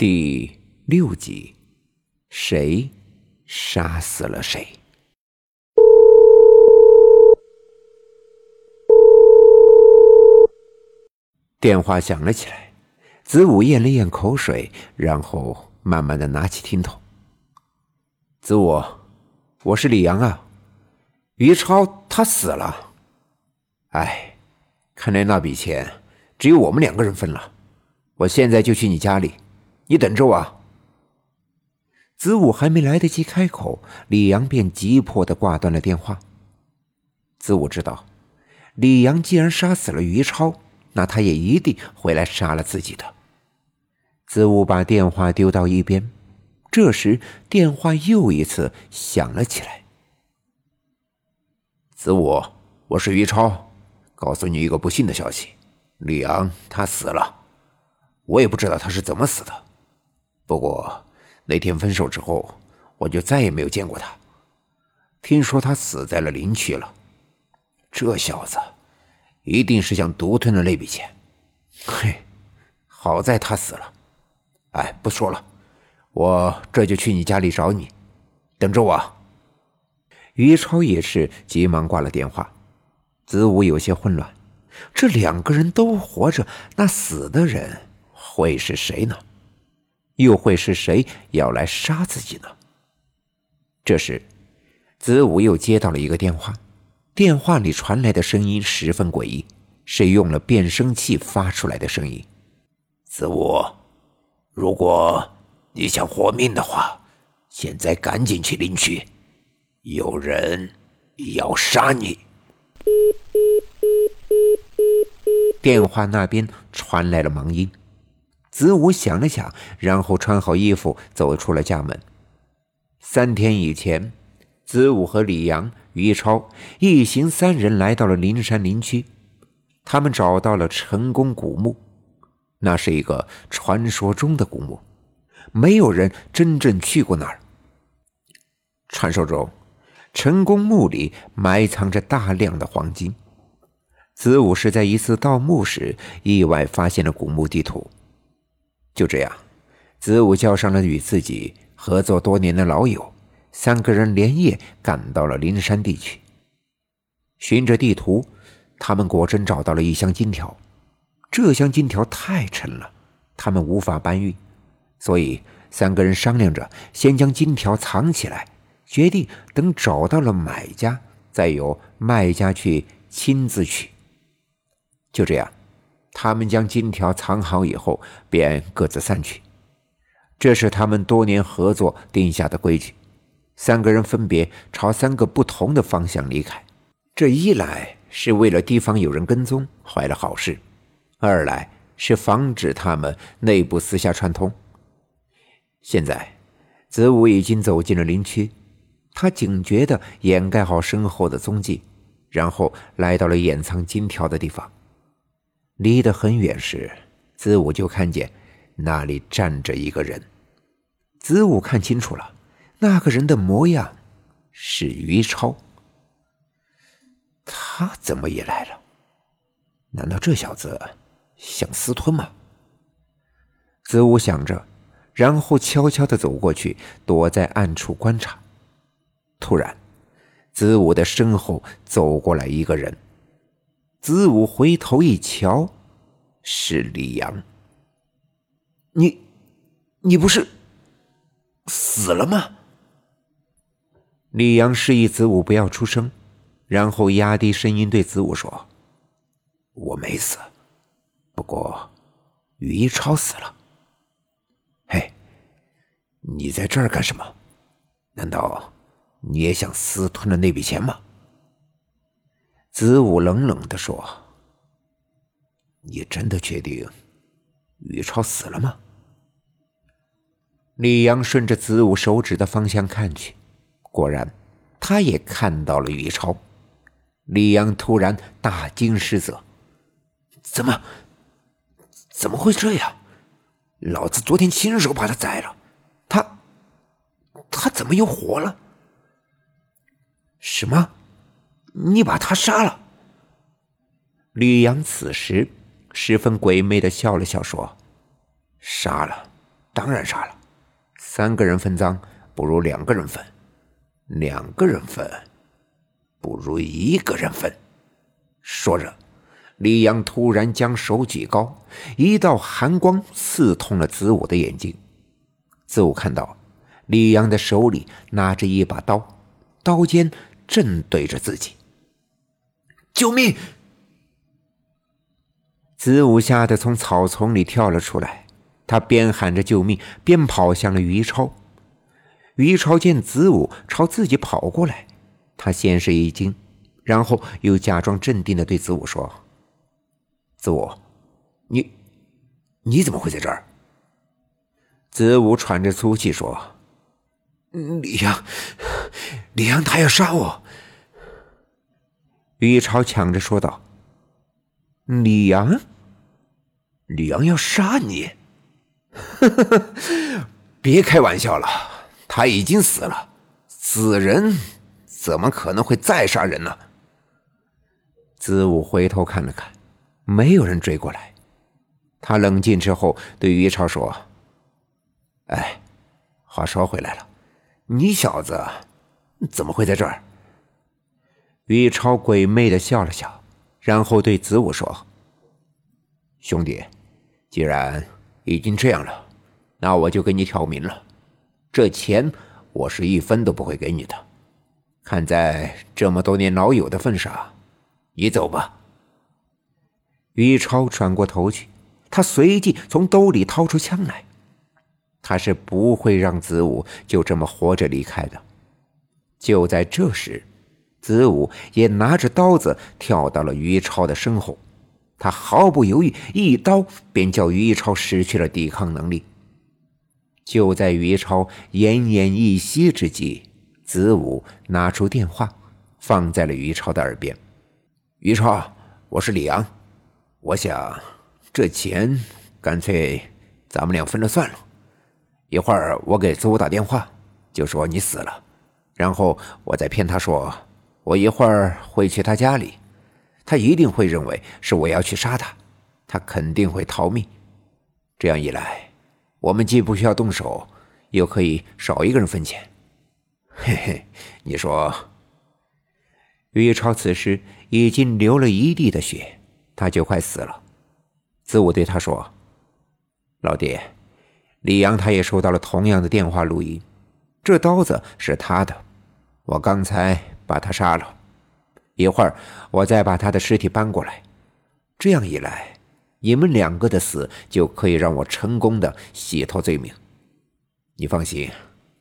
第六集，谁杀死了谁？电话响了起来，子午咽了咽口水，然后慢慢的拿起听筒。子午，我是李阳啊，于超他死了。哎，看来那笔钱只有我们两个人分了。我现在就去你家里。你等着我。子午还没来得及开口，李阳便急迫的挂断了电话。子午知道，李阳既然杀死了于超，那他也一定会来杀了自己的。子午把电话丢到一边，这时电话又一次响了起来。子午，我是于超，告诉你一个不幸的消息，李阳他死了，我也不知道他是怎么死的。不过那天分手之后，我就再也没有见过他。听说他死在了林区了。这小子一定是想独吞了那笔钱。嘿，好在他死了。哎，不说了，我这就去你家里找你，等着我。于超也是急忙挂了电话。子午有些混乱，这两个人都活着，那死的人会是谁呢？又会是谁要来杀自己呢？这时，子午又接到了一个电话，电话里传来的声音十分诡异，是用了变声器发出来的声音。子午，如果你想活命的话，现在赶紧去领取，有人要杀你。电话那边传来了忙音。子午想了想，然后穿好衣服走出了家门。三天以前，子午和李阳、于超一行三人来到了灵山林区，他们找到了成功古墓。那是一个传说中的古墓，没有人真正去过那儿。传说中，成功墓里埋藏着大量的黄金。子午是在一次盗墓时意外发现了古墓地图。就这样，子午叫上了与自己合作多年的老友，三个人连夜赶到了灵山地区。循着地图，他们果真找到了一箱金条。这箱金条太沉了，他们无法搬运，所以三个人商量着先将金条藏起来，决定等找到了买家，再由卖家去亲自取。就这样。他们将金条藏好以后，便各自散去。这是他们多年合作定下的规矩。三个人分别朝三个不同的方向离开。这一来是为了提防有人跟踪，坏了好事；二来是防止他们内部私下串通。现在，子午已经走进了林区，他警觉地掩盖好身后的踪迹，然后来到了掩藏金条的地方。离得很远时，子午就看见那里站着一个人。子午看清楚了，那个人的模样是于超。他怎么也来了？难道这小子想私吞吗？子午想着，然后悄悄的走过去，躲在暗处观察。突然，子午的身后走过来一个人。子午回头一瞧，是李阳。你，你不是死了吗？李阳示意子午不要出声，然后压低声音对子午说：“我没死，不过于一超死了。嘿，你在这儿干什么？难道你也想私吞了那笔钱吗？”子午冷冷的说：“你真的确定于超死了吗？”李阳顺着子午手指的方向看去，果然，他也看到了于超。李阳突然大惊失色：“怎么？怎么会这样？老子昨天亲手把他宰了，他，他怎么又活了？什么？”你把他杀了。李阳此时十分鬼魅的笑了笑，说：“杀了，当然杀了。三个人分赃，不如两个人分；两个人分，不如一个人分。说着，李阳突然将手举高，一道寒光刺痛了子午的眼睛。子午看到李阳的手里拿着一把刀，刀尖正对着自己。救命！子午吓得从草丛里跳了出来，他边喊着救命，边跑向了于超。于超见子午朝自己跑过来，他先是一惊，然后又假装镇定的对子午说：“子午，你你怎么会在这儿？”子午喘着粗气说：“李阳，李阳，他要杀我。”于超抢着说道：“李阳。”李阳要杀你？呵呵呵别开玩笑了，他已经死了，死人怎么可能会再杀人呢？子午回头看了看，没有人追过来。他冷静之后对于超说：“哎，话说回来了，你小子怎么会在这儿？”于超鬼魅的笑了笑，然后对子午说：“兄弟。”既然已经这样了，那我就跟你挑明了，这钱我是一分都不会给你的。看在这么多年老友的份上，你走吧。于超转过头去，他随即从兜里掏出枪来，他是不会让子午就这么活着离开的。就在这时，子午也拿着刀子跳到了于超的身后。他毫不犹豫，一刀便叫于超失去了抵抗能力。就在于超奄奄一息之际，子午拿出电话，放在了于超的耳边：“于超，我是李阳，我想这钱干脆咱们俩分了算了。一会儿我给子午打电话，就说你死了，然后我再骗他说我一会儿会去他家里。”他一定会认为是我要去杀他，他肯定会逃命。这样一来，我们既不需要动手，又可以少一个人分钱。嘿嘿，你说？于超此时已经流了一地的血，他就快死了。子午对他说：“老弟，李阳他也收到了同样的电话录音，这刀子是他的，我刚才把他杀了。”一会儿，我再把他的尸体搬过来。这样一来，你们两个的死就可以让我成功的洗脱罪名。你放心，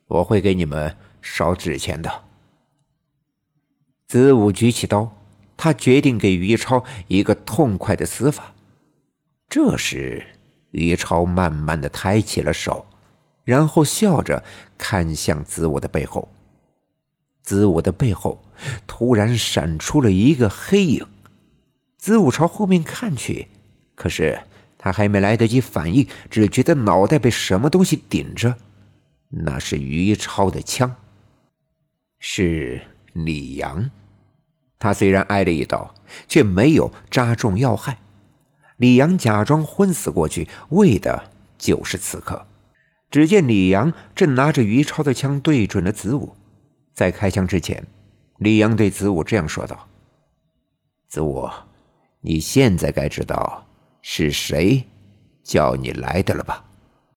我会给你们烧纸钱的。子午举起刀，他决定给于超一个痛快的死法。这时，于超慢慢的抬起了手，然后笑着看向子午的背后。子午的背后突然闪出了一个黑影，子午朝后面看去，可是他还没来得及反应，只觉得脑袋被什么东西顶着，那是于超的枪，是李阳。他虽然挨了一刀，却没有扎中要害。李阳假装昏死过去，为的就是此刻。只见李阳正拿着于超的枪对准了子午。在开枪之前，李阳对子午这样说道：“子午，你现在该知道是谁叫你来的了吧？”